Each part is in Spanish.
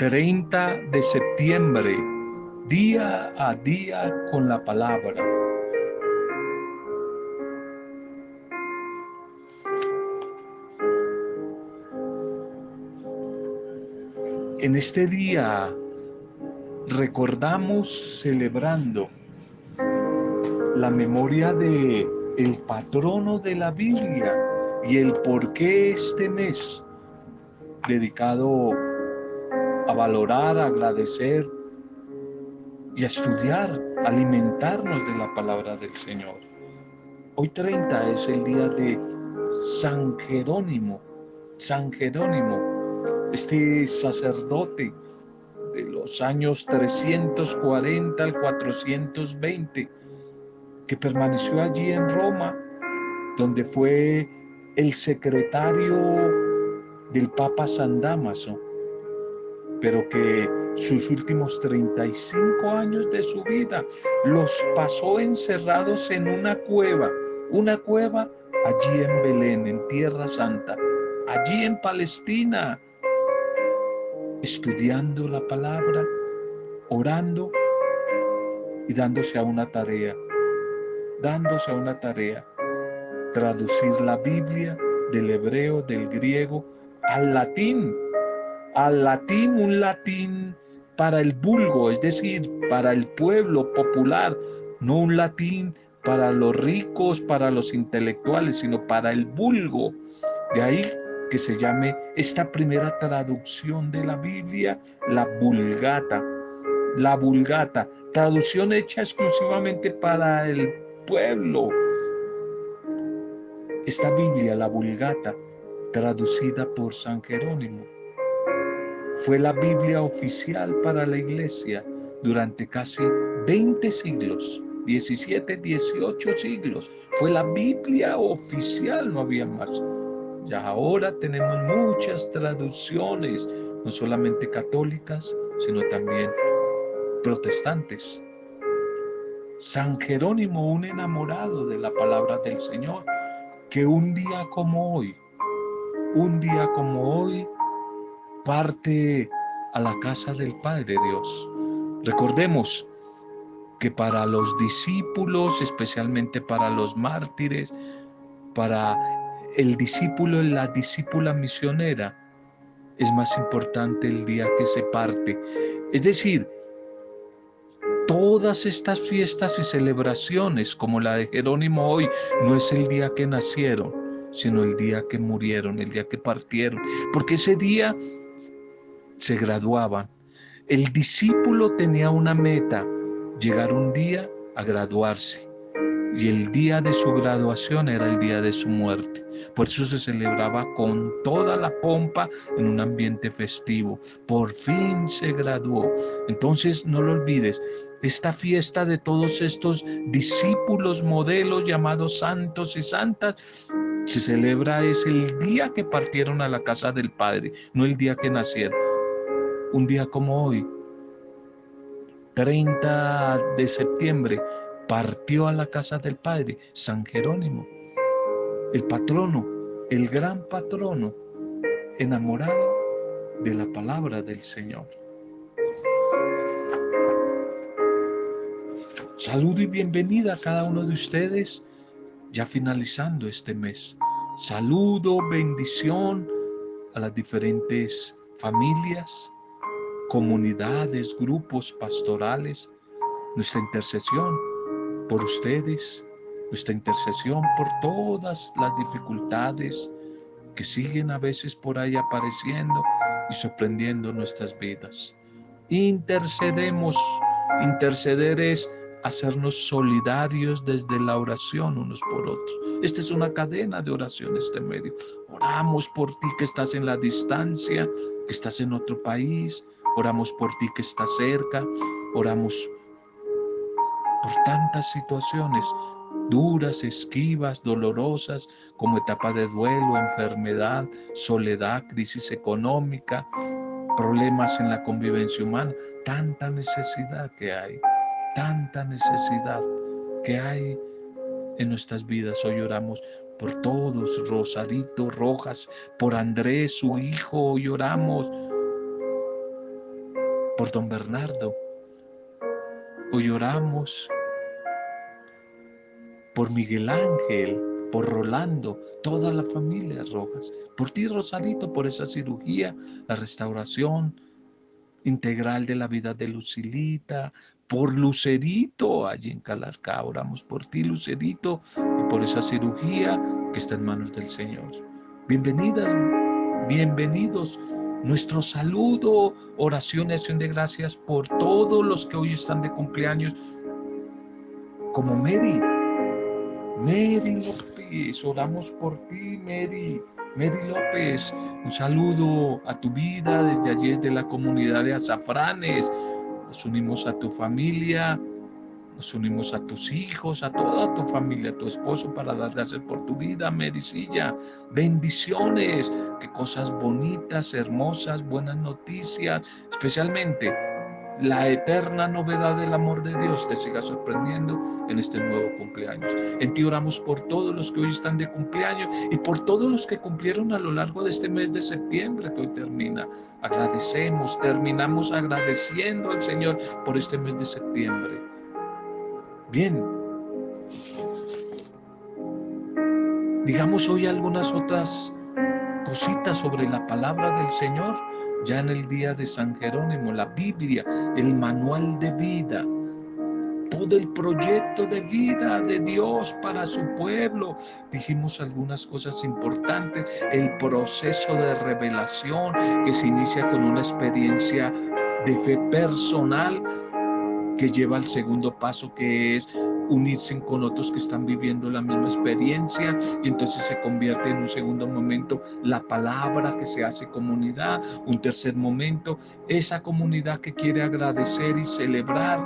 30 de septiembre, día a día con la palabra. En este día recordamos celebrando la memoria de el patrono de la Biblia y el por qué este mes dedicado a valorar, agradecer y a estudiar, alimentarnos de la palabra del Señor. Hoy 30 es el día de San Jerónimo, San Jerónimo, este sacerdote de los años 340 al 420, que permaneció allí en Roma, donde fue el secretario del Papa San Damaso, pero que sus últimos 35 años de su vida los pasó encerrados en una cueva, una cueva allí en Belén, en Tierra Santa, allí en Palestina, estudiando la palabra, orando y dándose a una tarea, dándose a una tarea, traducir la Biblia del hebreo, del griego, al latín, al latín, un latín para el vulgo, es decir, para el pueblo popular, no un latín para los ricos, para los intelectuales, sino para el vulgo. De ahí que se llame esta primera traducción de la Biblia, la vulgata. La vulgata, traducción hecha exclusivamente para el pueblo. Esta Biblia, la vulgata, traducida por San Jerónimo, fue la Biblia oficial para la iglesia durante casi 20 siglos, 17, 18 siglos. Fue la Biblia oficial, no había más. Ya ahora tenemos muchas traducciones, no solamente católicas, sino también protestantes. San Jerónimo, un enamorado de la palabra del Señor, que un día como hoy, un día como hoy, parte a la casa del Padre Dios. Recordemos que para los discípulos, especialmente para los mártires, para el discípulo y la discípula misionera, es más importante el día que se parte. Es decir, todas estas fiestas y celebraciones como la de Jerónimo hoy no es el día que nacieron, sino el día que murieron, el día que partieron, porque ese día se graduaban. El discípulo tenía una meta, llegar un día a graduarse y el día de su graduación era el día de su muerte. Por eso se celebraba con toda la pompa en un ambiente festivo. Por fin se graduó. Entonces no lo olvides, esta fiesta de todos estos discípulos modelos llamados santos y santas se celebra es el día que partieron a la casa del Padre, no el día que nacieron. Un día como hoy, 30 de septiembre, partió a la casa del Padre, San Jerónimo, el patrono, el gran patrono, enamorado de la palabra del Señor. Saludo y bienvenida a cada uno de ustedes, ya finalizando este mes. Saludo, bendición a las diferentes familias, comunidades, grupos pastorales, nuestra intercesión por ustedes, nuestra intercesión por todas las dificultades que siguen a veces por ahí apareciendo y sorprendiendo nuestras vidas. Intercedemos, interceder es hacernos solidarios desde la oración unos por otros. Esta es una cadena de oración, este medio. Oramos por ti que estás en la distancia, que estás en otro país. Oramos por ti que estás cerca. Oramos por tantas situaciones duras, esquivas, dolorosas, como etapa de duelo, enfermedad, soledad, crisis económica, problemas en la convivencia humana, tanta necesidad que hay, tanta necesidad que hay en nuestras vidas. Hoy oramos por todos, Rosarito, Rojas, por Andrés, su hijo, hoy oramos por don Bernardo. Hoy oramos por Miguel Ángel, por Rolando, toda la familia Rojas, por ti Rosarito, por esa cirugía, la restauración integral de la vida de Lucilita, por Lucerito, allí en Calarca, oramos por ti Lucerito y por esa cirugía que está en manos del Señor. Bienvenidas, bienvenidos. Nuestro saludo, oración y acción de gracias por todos los que hoy están de cumpleaños, como Mary, Mary López, oramos por ti, Mary. Mary López, un saludo a tu vida desde allí, desde la comunidad de Azafranes. Nos unimos a tu familia, nos unimos a tus hijos, a toda tu familia, a tu esposo para dar gracias por tu vida, Mericilla. Bendiciones, que cosas bonitas, hermosas, buenas noticias, especialmente la eterna novedad del amor de Dios te siga sorprendiendo en este nuevo cumpleaños. En ti oramos por todos los que hoy están de cumpleaños y por todos los que cumplieron a lo largo de este mes de septiembre que hoy termina. Agradecemos, terminamos agradeciendo al Señor por este mes de septiembre. Bien, digamos hoy algunas otras cositas sobre la palabra del Señor. Ya en el día de San Jerónimo, la Biblia, el manual de vida, todo el proyecto de vida de Dios para su pueblo. Dijimos algunas cosas importantes, el proceso de revelación que se inicia con una experiencia de fe personal que lleva al segundo paso que es unirse con otros que están viviendo la misma experiencia y entonces se convierte en un segundo momento la palabra que se hace comunidad, un tercer momento esa comunidad que quiere agradecer y celebrar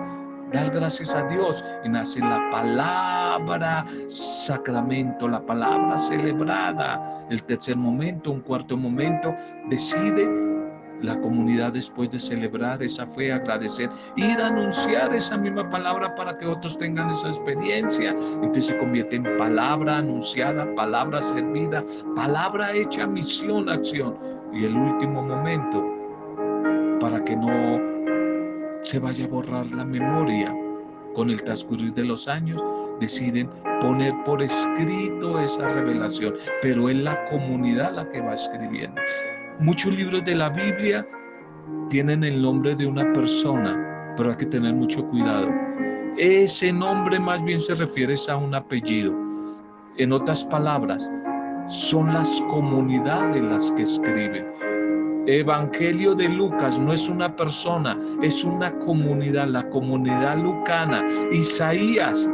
dar gracias a Dios y nace la palabra sacramento, la palabra celebrada. El tercer momento, un cuarto momento, decide la comunidad después de celebrar esa fe, agradecer, ir a anunciar esa misma palabra para que otros tengan esa experiencia. Entonces se convierte en palabra anunciada, palabra servida, palabra hecha misión, acción. Y el último momento, para que no se vaya a borrar la memoria con el transcurrir de los años, deciden poner por escrito esa revelación, pero es la comunidad la que va escribiendo. Muchos libros de la Biblia tienen el nombre de una persona, pero hay que tener mucho cuidado. Ese nombre más bien se refiere a un apellido. En otras palabras, son las comunidades las que escriben. Evangelio de Lucas no es una persona, es una comunidad, la comunidad lucana. Isaías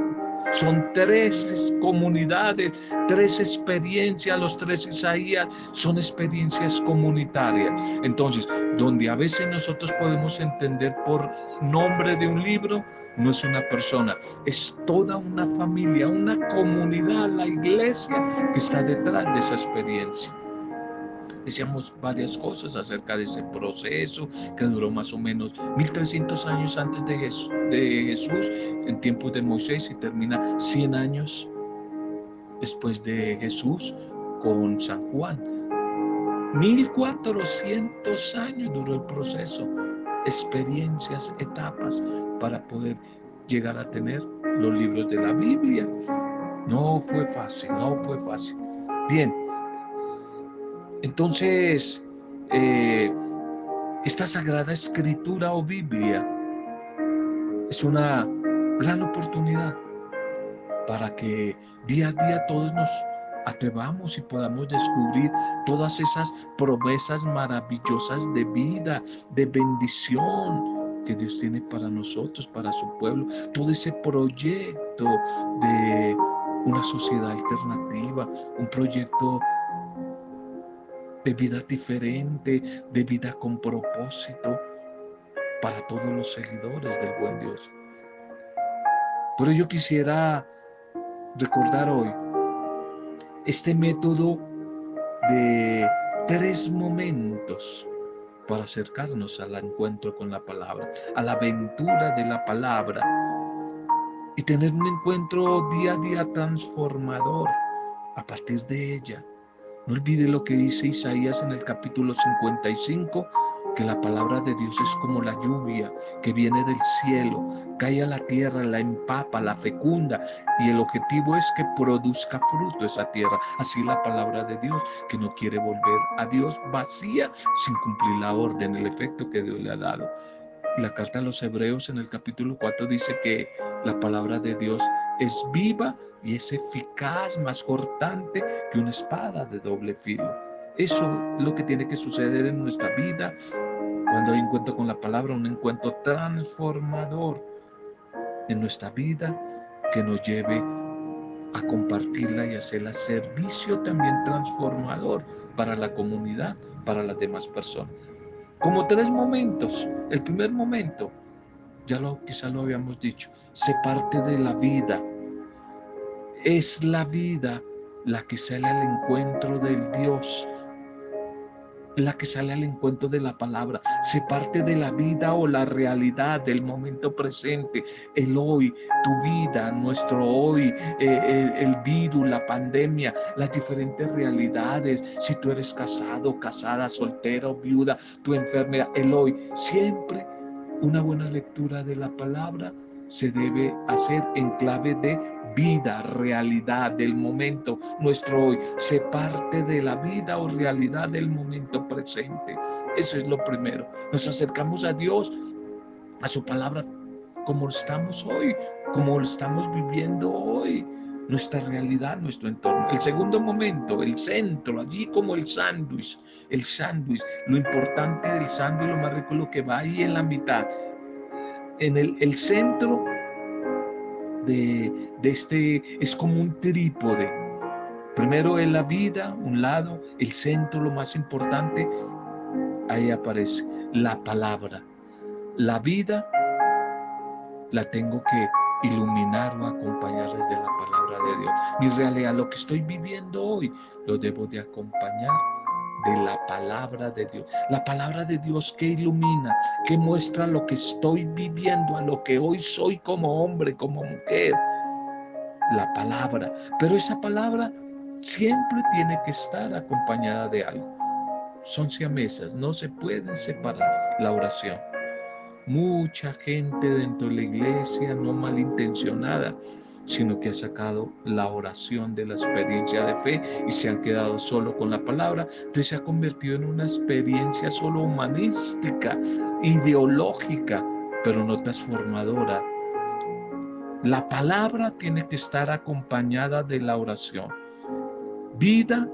son tres comunidades, tres experiencias, los tres Isaías son experiencias comunitarias. Entonces, donde a veces nosotros podemos entender por nombre de un libro, no es una persona, es toda una familia, una comunidad, la iglesia que está detrás de esa experiencia decíamos varias cosas acerca de ese proceso que duró más o menos 1300 años antes de Jesús, de Jesús en tiempos de Moisés y termina 100 años después de Jesús con San Juan. 1400 años duró el proceso, experiencias, etapas para poder llegar a tener los libros de la Biblia. No fue fácil, no fue fácil. Bien, entonces, eh, esta sagrada escritura o Biblia es una gran oportunidad para que día a día todos nos atrevamos y podamos descubrir todas esas promesas maravillosas de vida, de bendición que Dios tiene para nosotros, para su pueblo, todo ese proyecto de una sociedad alternativa, un proyecto de vida diferente, de vida con propósito para todos los seguidores del buen Dios. Por ello quisiera recordar hoy este método de tres momentos para acercarnos al encuentro con la palabra, a la aventura de la palabra y tener un encuentro día a día transformador a partir de ella no olvide lo que dice Isaías en el capítulo 55, que la palabra de Dios es como la lluvia que viene del cielo, cae a la tierra, la empapa, la fecunda y el objetivo es que produzca fruto esa tierra. Así la palabra de Dios que no quiere volver a Dios vacía sin cumplir la orden, el efecto que Dios le ha dado. La carta a los hebreos en el capítulo 4 dice que la palabra de Dios es viva y es eficaz, más cortante que una espada de doble filo. Eso es lo que tiene que suceder en nuestra vida cuando hay encuentro con la palabra, un encuentro transformador en nuestra vida que nos lleve a compartirla y hacerla servicio también transformador para la comunidad, para las demás personas. Como tres momentos. El primer momento, ya lo quizá lo habíamos dicho, se parte de la vida. Es la vida la que sale al encuentro del Dios, la que sale al encuentro de la palabra, se parte de la vida o la realidad del momento presente, el hoy, tu vida, nuestro hoy, eh, el, virus, la pandemia, las diferentes realidades, si tú eres casado, casada, soltera o viuda, tu enfermedad, el hoy, siempre una buena lectura de la palabra se debe hacer en clave de vida, realidad del momento nuestro hoy, se parte de la vida o realidad del momento presente. Eso es lo primero. Nos acercamos a Dios, a su palabra, como estamos hoy, como lo estamos viviendo hoy, nuestra realidad, nuestro entorno. El segundo momento, el centro, allí como el sándwich, el sándwich, lo importante del sándwich, lo más rico, lo que va ahí en la mitad. En el, el centro de, este, es como un trípode. Primero es la vida, un lado, el centro, lo más importante, ahí aparece la palabra. La vida la tengo que iluminar o acompañar desde la palabra de Dios. Mi realidad, lo que estoy viviendo hoy, lo debo de acompañar de la palabra de Dios. La palabra de Dios que ilumina, que muestra lo que estoy viviendo, a lo que hoy soy como hombre, como mujer. La palabra. Pero esa palabra siempre tiene que estar acompañada de algo. Son siamesas, no se pueden separar la oración. Mucha gente dentro de la iglesia no malintencionada sino que ha sacado la oración de la experiencia de fe y se han quedado solo con la palabra. Entonces se ha convertido en una experiencia solo humanística, ideológica, pero no transformadora. La palabra tiene que estar acompañada de la oración. Vida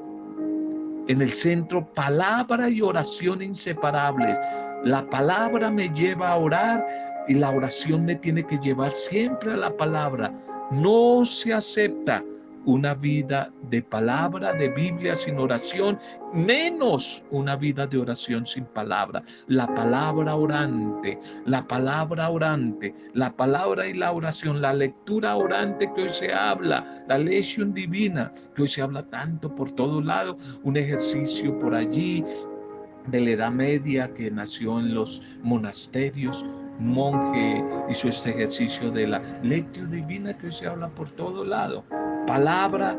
en el centro, palabra y oración inseparables. La palabra me lleva a orar y la oración me tiene que llevar siempre a la palabra. No se acepta una vida de palabra, de Biblia sin oración, menos una vida de oración sin palabra. La palabra orante, la palabra orante, la palabra y la oración, la lectura orante que hoy se habla, la lección divina que hoy se habla tanto por todo lado, un ejercicio por allí de la Edad Media que nació en los monasterios, monje hizo este ejercicio de la lectio divina que hoy se habla por todo lado. Palabra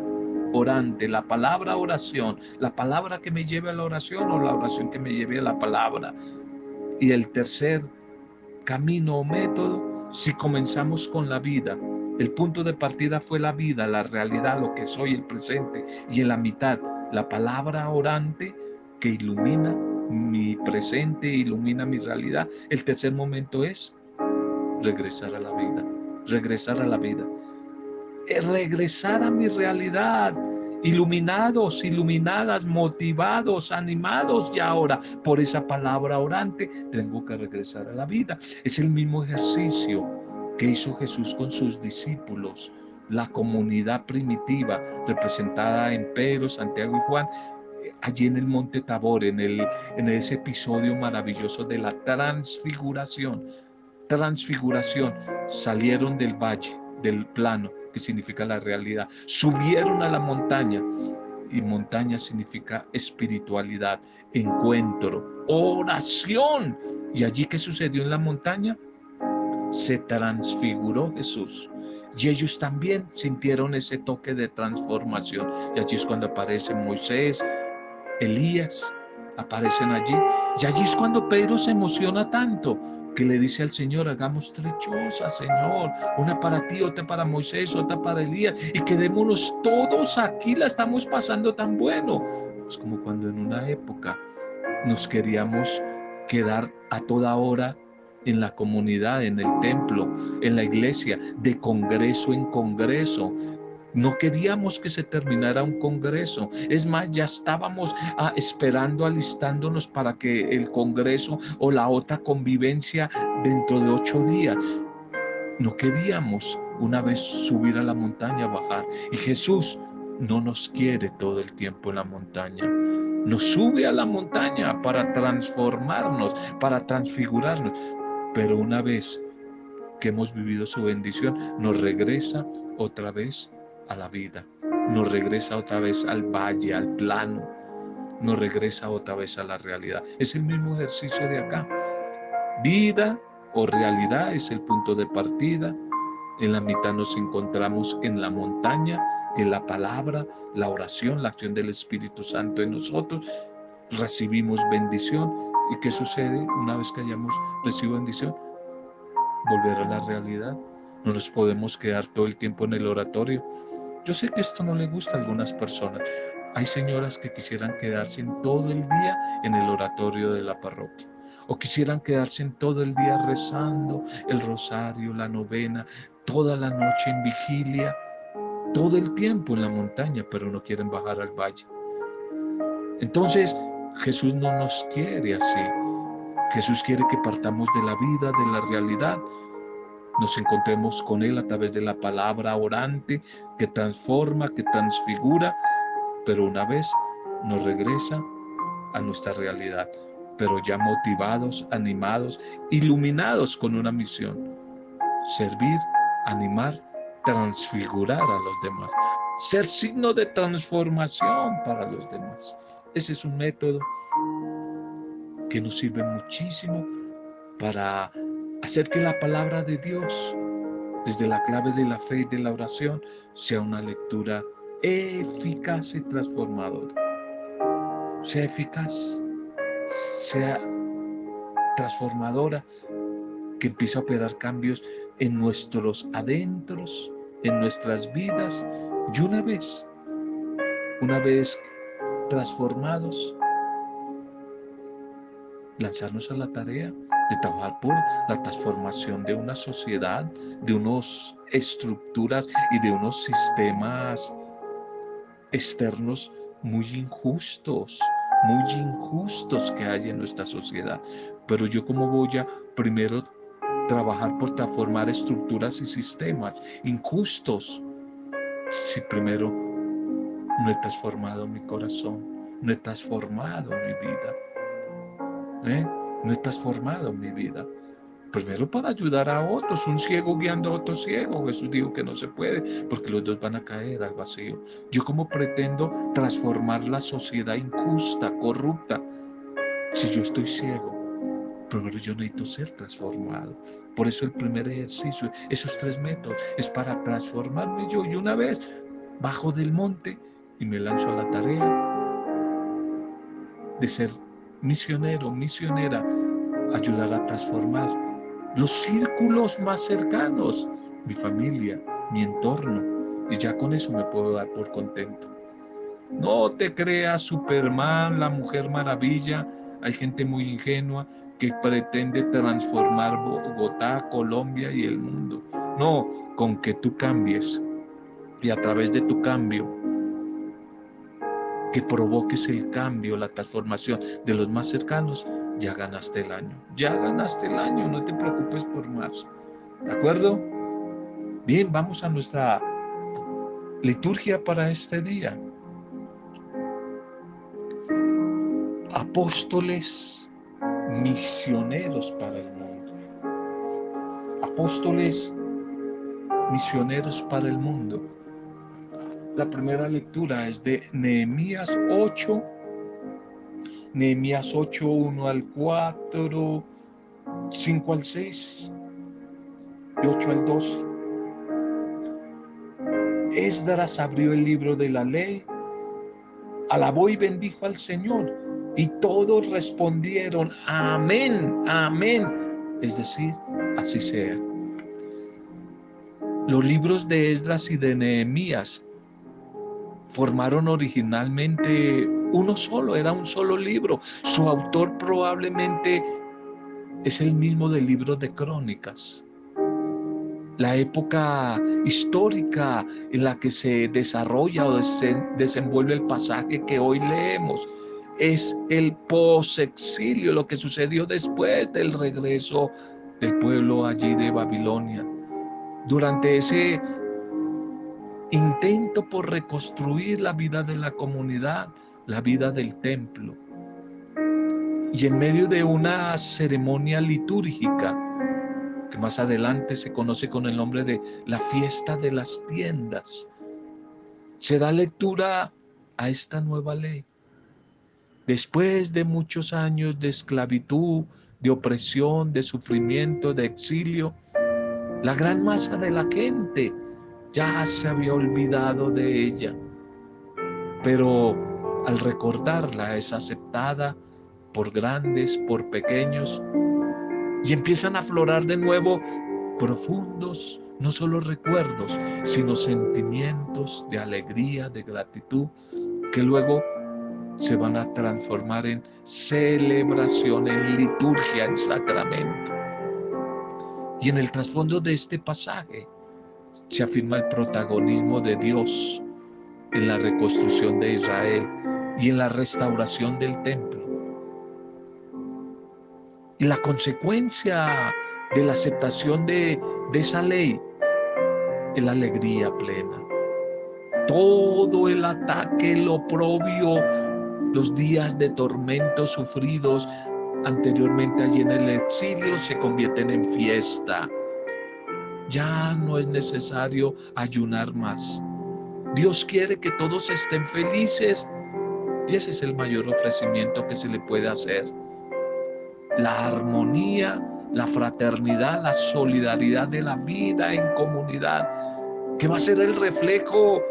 orante, la palabra oración, la palabra que me lleve a la oración o la oración que me lleve a la palabra. Y el tercer camino o método, si comenzamos con la vida, el punto de partida fue la vida, la realidad, lo que soy, el presente, y en la mitad, la palabra orante que ilumina mi presente, ilumina mi realidad. El tercer momento es regresar a la vida, regresar a la vida. regresar a mi realidad, iluminados, iluminadas, motivados, animados y ahora por esa palabra orante, tengo que regresar a la vida. Es el mismo ejercicio que hizo Jesús con sus discípulos, la comunidad primitiva representada en Pedro, Santiago y Juan, allí en el monte Tabor, en, el, en ese episodio maravilloso de la transfiguración. Transfiguración, salieron del valle, del plano, que significa la realidad, subieron a la montaña, y montaña significa espiritualidad, encuentro, oración. Y allí que sucedió en la montaña, se transfiguró Jesús. Y ellos también sintieron ese toque de transformación. Y allí es cuando aparece Moisés, Elías aparecen allí. Y allí es cuando Pedro se emociona tanto que le dice al Señor, hagamos tres chozas, Señor, una para ti, otra para Moisés, otra para Elías, y quedémonos todos aquí, la estamos pasando tan bueno. Es como cuando en una época nos queríamos quedar a toda hora en la comunidad, en el templo, en la iglesia, de congreso en congreso, no queríamos que se terminara un congreso. Es más, ya estábamos ah, esperando, alistándonos para que el congreso o la otra convivencia dentro de ocho días. No queríamos una vez subir a la montaña, bajar. Y Jesús no nos quiere todo el tiempo en la montaña. Nos sube a la montaña para transformarnos, para transfigurarnos. Pero una vez que hemos vivido su bendición, nos regresa otra vez a la vida, nos regresa otra vez al valle, al plano, nos regresa otra vez a la realidad. Es el mismo ejercicio de acá. Vida o realidad es el punto de partida. En la mitad nos encontramos en la montaña, que la palabra, la oración, la acción del Espíritu Santo en nosotros. Recibimos bendición. ¿Y qué sucede una vez que hayamos recibido bendición? Volver a la realidad. No nos podemos quedar todo el tiempo en el oratorio. Yo sé que esto no le gusta a algunas personas. Hay señoras que quisieran quedarse en todo el día en el oratorio de la parroquia. O quisieran quedarse en todo el día rezando el rosario, la novena, toda la noche en vigilia, todo el tiempo en la montaña, pero no quieren bajar al valle. Entonces, Jesús no nos quiere así. Jesús quiere que partamos de la vida, de la realidad, nos encontremos con Él a través de la palabra orante que transforma, que transfigura, pero una vez nos regresa a nuestra realidad, pero ya motivados, animados, iluminados con una misión, servir, animar, transfigurar a los demás, ser signo de transformación para los demás. Ese es un método que nos sirve muchísimo para hacer que la palabra de Dios, desde la clave de la fe y de la oración, sea una lectura eficaz y transformadora. Sea eficaz, sea transformadora, que empiece a operar cambios en nuestros adentros, en nuestras vidas, y una vez, una vez transformados, lanzarnos a la tarea de trabajar por la transformación de una sociedad, de unas estructuras y de unos sistemas externos muy injustos, muy injustos que hay en nuestra sociedad. Pero yo como voy a primero trabajar por transformar estructuras y sistemas injustos si primero no he transformado mi corazón, no he transformado mi vida. ¿Eh? No estás formado en mi vida. Primero para ayudar a otros, un ciego guiando a otro ciego. Jesús dijo que no se puede porque los dos van a caer al vacío. Yo como pretendo transformar la sociedad injusta, corrupta, si yo estoy ciego. Primero yo necesito ser transformado. Por eso el primer ejercicio, esos tres métodos, es para transformarme yo. Y una vez bajo del monte y me lanzo a la tarea de ser misionero, misionera, ayudar a transformar los círculos más cercanos, mi familia, mi entorno, y ya con eso me puedo dar por contento. No te creas Superman, la mujer maravilla, hay gente muy ingenua que pretende transformar Bogotá, Colombia y el mundo. No, con que tú cambies y a través de tu cambio que provoques el cambio, la transformación de los más cercanos, ya ganaste el año. Ya ganaste el año, no te preocupes por más. ¿De acuerdo? Bien, vamos a nuestra liturgia para este día. Apóstoles misioneros para el mundo. Apóstoles misioneros para el mundo. La primera lectura es de Nehemías 8, Nehemías 8, 1 al 4, 5 al 6 y 8 al 12. Esdras abrió el libro de la ley, alabó y bendijo al Señor Y todos respondieron, amén, amén. Es decir, así sea. Los libros de Esdras y de Nehemías formaron originalmente uno solo, era un solo libro. Su autor probablemente es el mismo del libro de Crónicas. La época histórica en la que se desarrolla o se desenvuelve el pasaje que hoy leemos es el post-exilio, lo que sucedió después del regreso del pueblo allí de Babilonia. Durante ese intento por reconstruir la vida de la comunidad, la vida del templo. Y en medio de una ceremonia litúrgica, que más adelante se conoce con el nombre de la fiesta de las tiendas, se da lectura a esta nueva ley. Después de muchos años de esclavitud, de opresión, de sufrimiento, de exilio, la gran masa de la gente ya se había olvidado de ella, pero al recordarla es aceptada por grandes, por pequeños, y empiezan a aflorar de nuevo profundos, no solo recuerdos, sino sentimientos de alegría, de gratitud, que luego se van a transformar en celebración, en liturgia, en sacramento. Y en el trasfondo de este pasaje se afirma el protagonismo de Dios en la reconstrucción de Israel y en la restauración del templo. Y la consecuencia de la aceptación de, esa ley es la alegría plena. Todo el ataque, el oprobio, los días de tormento sufridos anteriormente allí en el exilio se convierten en fiesta ya no es necesario ayunar más. Dios quiere que todos estén felices y ese es el mayor ofrecimiento que se le puede hacer. La armonía, la fraternidad, la solidaridad de la vida en comunidad, que va a ser el reflejo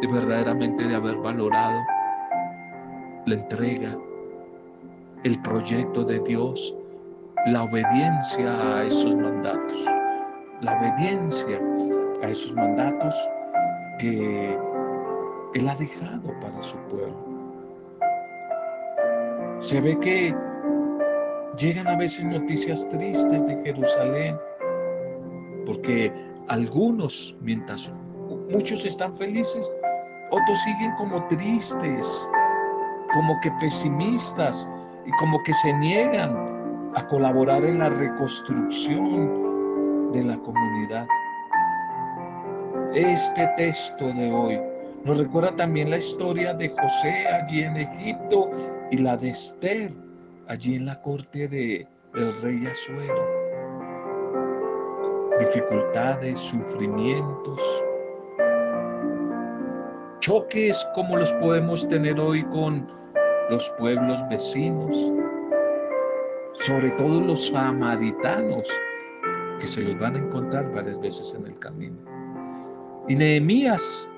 de verdaderamente de haber valorado la entrega, el proyecto de Dios, la obediencia a esos mandatos la obediencia a esos mandatos que Él ha dejado para su pueblo. Se ve que llegan a veces noticias tristes de Jerusalén, porque algunos, mientras muchos están felices, otros siguen como tristes, como que pesimistas y como que se niegan a colaborar en la reconstrucción de la comunidad. Este texto de hoy nos recuerda también la historia de José allí en Egipto y la de Esther allí en la corte de, del rey Asuero. Dificultades, sufrimientos, choques como los podemos tener hoy con los pueblos vecinos, sobre todo los samaritanos que se los van a encontrar varias veces en el camino. Y Nehemías,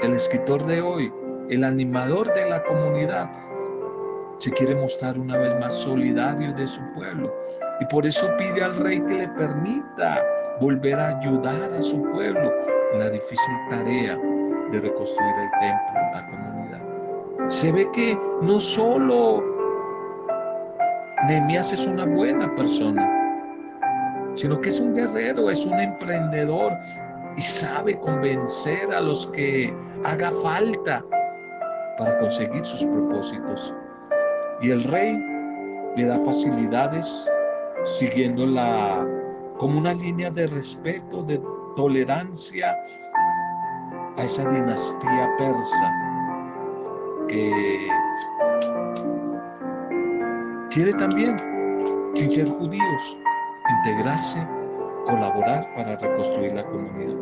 el escritor de hoy, el animador de la comunidad, se quiere mostrar una vez más solidario de su pueblo. Y por eso pide al rey que le permita volver a ayudar a su pueblo en la difícil tarea de reconstruir el templo, la comunidad. Se ve que no solo Nehemías es una buena persona, sino que es un guerrero, es un emprendedor y sabe convencer a los que haga falta para conseguir sus propósitos. Y el rey le da facilidades siguiendo la como una línea de respeto, de tolerancia a esa dinastía persa que quiere también, sin ser judíos, integrarse, colaborar para reconstruir la comunidad.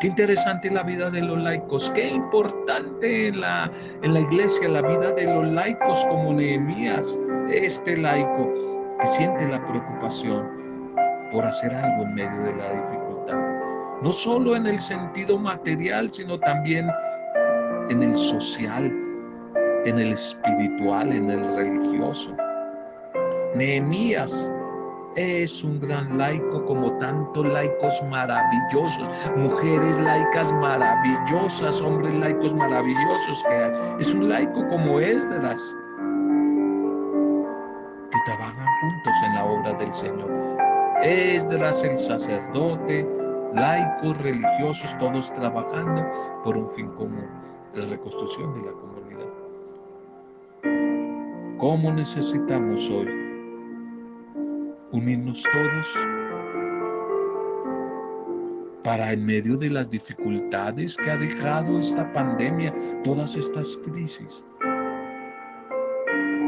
Qué interesante la vida de los laicos, qué importante en la, en la iglesia la vida de los laicos como Nehemías, este laico que siente la preocupación por hacer algo en medio de la dificultad. No solo en el sentido material, sino también en el social, en el espiritual, en el religioso. Nehemías es un gran laico como tantos laicos maravillosos, mujeres laicas maravillosas, hombres laicos maravillosos que hay. Es un laico como Esdras, que trabajan juntos en la obra del Señor. Esdras el sacerdote, laicos, religiosos, todos trabajando por un fin común, la reconstrucción de la comunidad. ¿Cómo necesitamos hoy unirnos todos para en medio de las dificultades que ha dejado esta pandemia, todas estas crisis,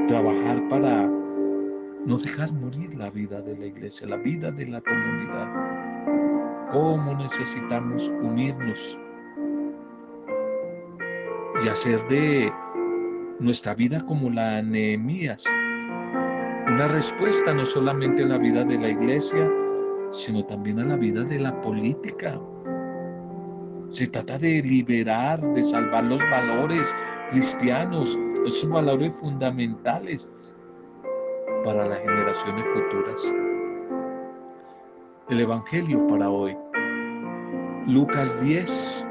trabajar para no dejar morir la vida de la iglesia, la vida de la comunidad. ¿Cómo necesitamos unirnos y hacer de nuestra vida como la Nehemías? Una respuesta no solamente a la vida de la iglesia, sino también a la vida de la política. Se trata de liberar, de salvar los valores cristianos, esos valores fundamentales para las generaciones futuras. El Evangelio para hoy, Lucas 10,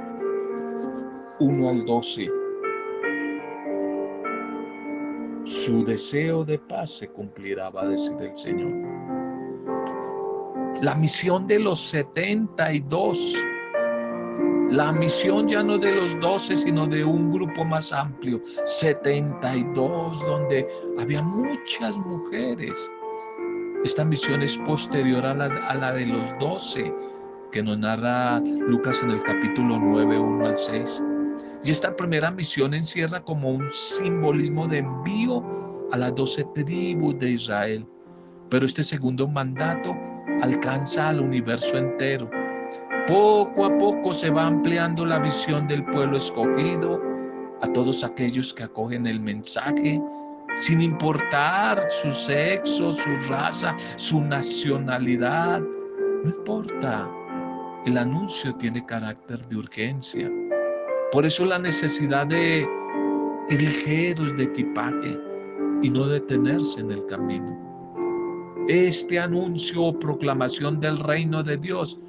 1 al 12. Su deseo de paz se cumplirá, va a decir el Señor. La misión de los 72, la misión ya no de los 12, sino de un grupo más amplio, 72, donde había muchas mujeres. Esta misión es posterior a la, a la de los 12, que nos narra Lucas en el capítulo 9, 1 al 6. Y esta primera misión encierra como un simbolismo de envío a las doce tribus de Israel. Pero este segundo mandato alcanza al universo entero. Poco a poco se va ampliando la visión del pueblo escogido a todos aquellos que acogen el mensaje, sin importar su sexo, su raza, su nacionalidad. No importa. El anuncio tiene carácter de urgencia. Por eso la necesidad de ligeros de equipaje y no detenerse en el camino. Este anuncio o proclamación del reino de Dios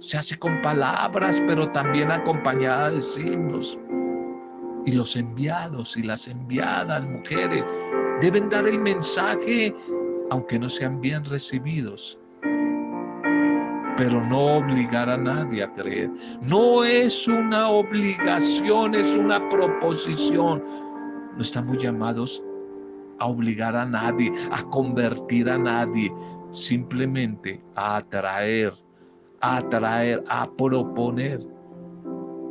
se hace con palabras, pero también acompañada de signos. Y los enviados y las enviadas mujeres deben dar el mensaje, aunque no sean bien recibidos, pero no obligar a nadie a creer. No es una obligación, es una proposición. No estamos llamados a obligar a nadie, a convertir a nadie, simplemente a atraer, a atraer, a proponer.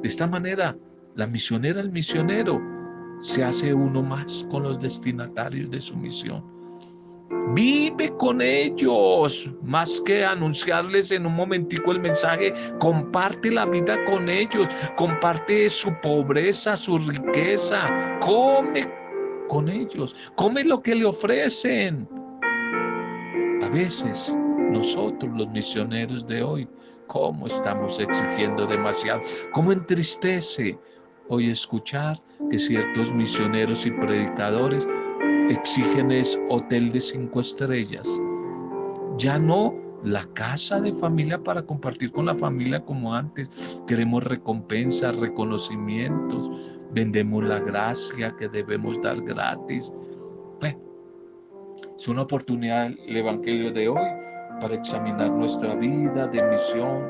De esta manera, la misionera, el misionero, se hace uno más con los destinatarios de su misión. Vive con ellos, más que anunciarles en un momentico el mensaje, comparte la vida con ellos, comparte su pobreza, su riqueza, come con ellos, come lo que le ofrecen. A veces nosotros los misioneros de hoy, ¿cómo estamos exigiendo demasiado? ¿Cómo entristece hoy escuchar que ciertos misioneros y predicadores exigen es hotel de cinco estrellas. Ya no la casa de familia para compartir con la familia como antes. Queremos recompensas, reconocimientos, vendemos la gracia que debemos dar gratis. es una oportunidad el Evangelio de hoy para examinar nuestra vida de misión,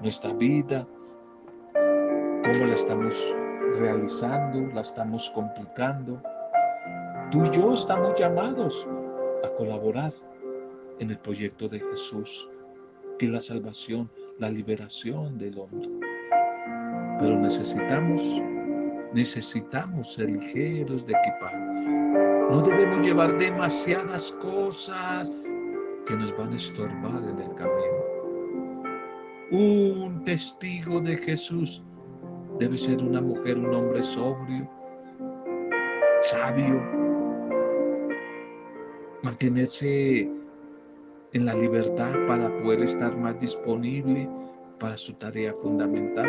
nuestra vida, cómo la estamos realizando, la estamos complicando Tú y yo estamos llamados a colaborar en el proyecto de Jesús, que es la salvación, la liberación del hombre. Pero necesitamos, necesitamos ser ligeros de equipaje. No debemos llevar demasiadas cosas que nos van a estorbar en el camino. Un testigo de Jesús debe ser una mujer, un hombre sobrio, sabio, mantenerse en la libertad para poder estar más disponible para su tarea fundamental.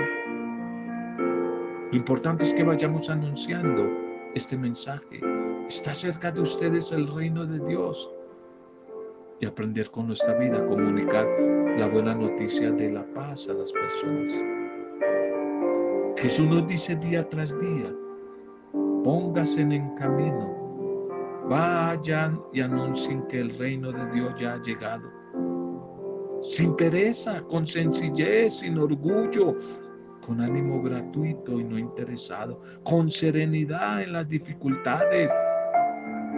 Lo importante es que vayamos anunciando este mensaje. Está cerca de ustedes el reino de Dios. Y aprender con nuestra vida a comunicar la buena noticia de la paz a las personas. Jesús nos dice día tras día, póngase en camino, vayan y anuncien que el reino de Dios ya ha llegado. Sin pereza, con sencillez, sin orgullo, con ánimo gratuito y no interesado, con serenidad en las dificultades.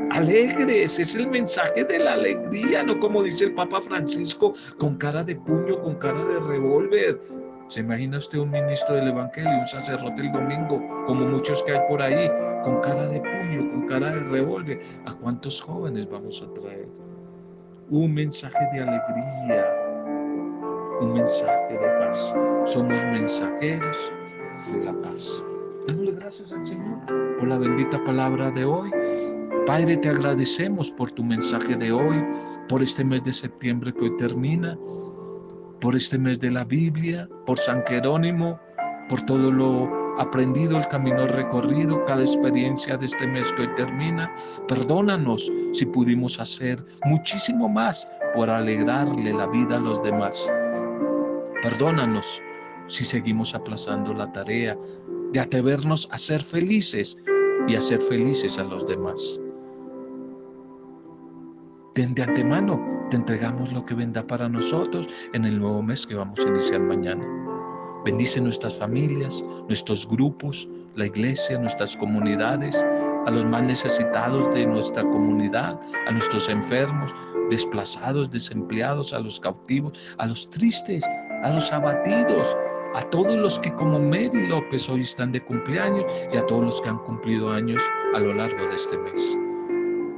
Alegres, es el mensaje de la alegría, no como dice el Papa Francisco, con cara de puño, con cara de revólver. ¿Se imagina usted un ministro del Evangelio, un sacerdote el domingo, como muchos que hay por ahí, con cara de puño, con cara de revólver? ¿A cuántos jóvenes vamos a traer? Un mensaje de alegría, un mensaje de paz. Somos mensajeros de la paz. Démosle gracias al Señor por la bendita palabra de hoy. Padre, te agradecemos por tu mensaje de hoy, por este mes de septiembre que hoy termina, por este mes de la Biblia, por San Jerónimo, por todo lo aprendido, el camino recorrido, cada experiencia de este mes que hoy termina. Perdónanos si pudimos hacer muchísimo más por alegrarle la vida a los demás. Perdónanos si seguimos aplazando la tarea de atrevernos a ser felices y a ser felices a los demás. De, de antemano entregamos lo que vendrá para nosotros en el nuevo mes que vamos a iniciar mañana. Bendice nuestras familias, nuestros grupos, la iglesia, nuestras comunidades, a los más necesitados de nuestra comunidad, a nuestros enfermos, desplazados, desempleados, a los cautivos, a los tristes, a los abatidos, a todos los que como Mary López hoy están de cumpleaños y a todos los que han cumplido años a lo largo de este mes.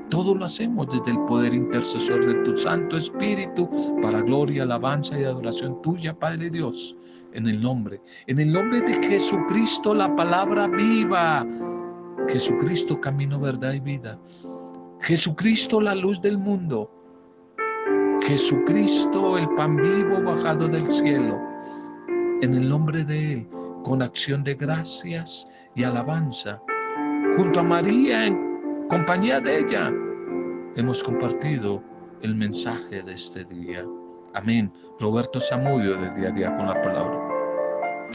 Todo lo hacemos desde el poder intercesor de tu Santo Espíritu para gloria, alabanza y adoración tuya, Padre Dios, en el nombre, en el nombre de Jesucristo, la palabra viva. Jesucristo, camino, verdad y vida. Jesucristo, la luz del mundo. Jesucristo, el pan vivo bajado del cielo, en el nombre de Él, con acción de gracias y alabanza, junto a María, en compañía de ella, hemos compartido el mensaje de este día. Amén. Roberto Samudio de Día a Día con la Palabra.